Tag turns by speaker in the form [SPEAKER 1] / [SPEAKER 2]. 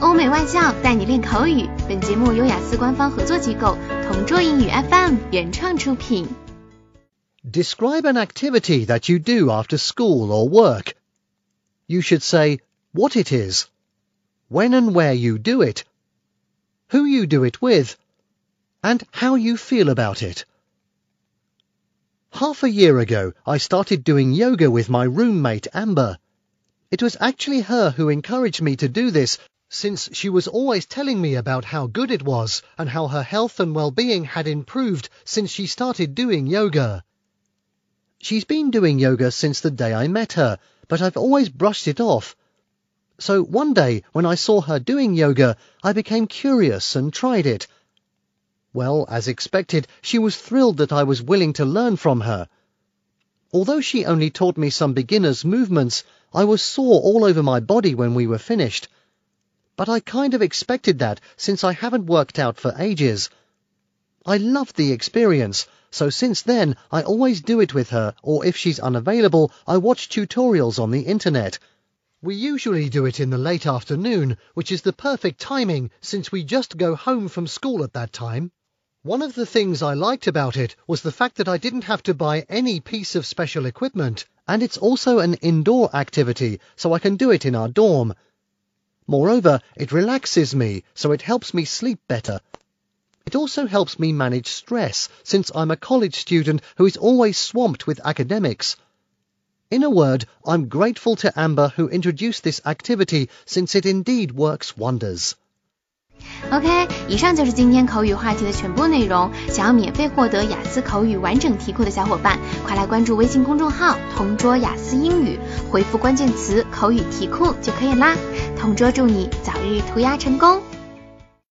[SPEAKER 1] 欧美外教带你练口语。本节目由雅思官方合作机构同桌英语 FM 原创出品。
[SPEAKER 2] Describe an activity that you do after school or work. You should say what it is, when and where you do it, who you do it with, and how you feel about it. Half a year ago, I started doing yoga with my roommate Amber. It was actually her who encouraged me to do this since she was always telling me about how good it was and how her health and well-being had improved since she started doing yoga. She's been doing yoga since the day I met her, but I've always brushed it off. So one day, when I saw her doing yoga, I became curious and tried it. Well, as expected, she was thrilled that I was willing to learn from her. Although she only taught me some beginner's movements, I was sore all over my body when we were finished. But I kind of expected that since I haven't worked out for ages. I loved the experience, so since then I always do it with her, or if she's unavailable, I watch tutorials on the internet. We usually do it in the late afternoon, which is the perfect timing since we just go home from school at that time. One of the things I liked about it was the fact that I didn't have to buy any piece of special equipment, and it's also an indoor activity, so I can do it in our dorm. Moreover, it relaxes me, so it helps me sleep better. It also helps me manage stress, since I'm a college student who is always swamped with academics. In a word, I'm grateful to Amber who introduced this activity since it indeed works wonders.
[SPEAKER 1] OK，以上就是今天口语话题的全部内容。想要免费获得雅思口语完整题库的小伙伴，快来关注微信公众号“同桌雅思英语”，回复关键词“口语题库”就可以啦。 同桌祝你早日涂鸦成功。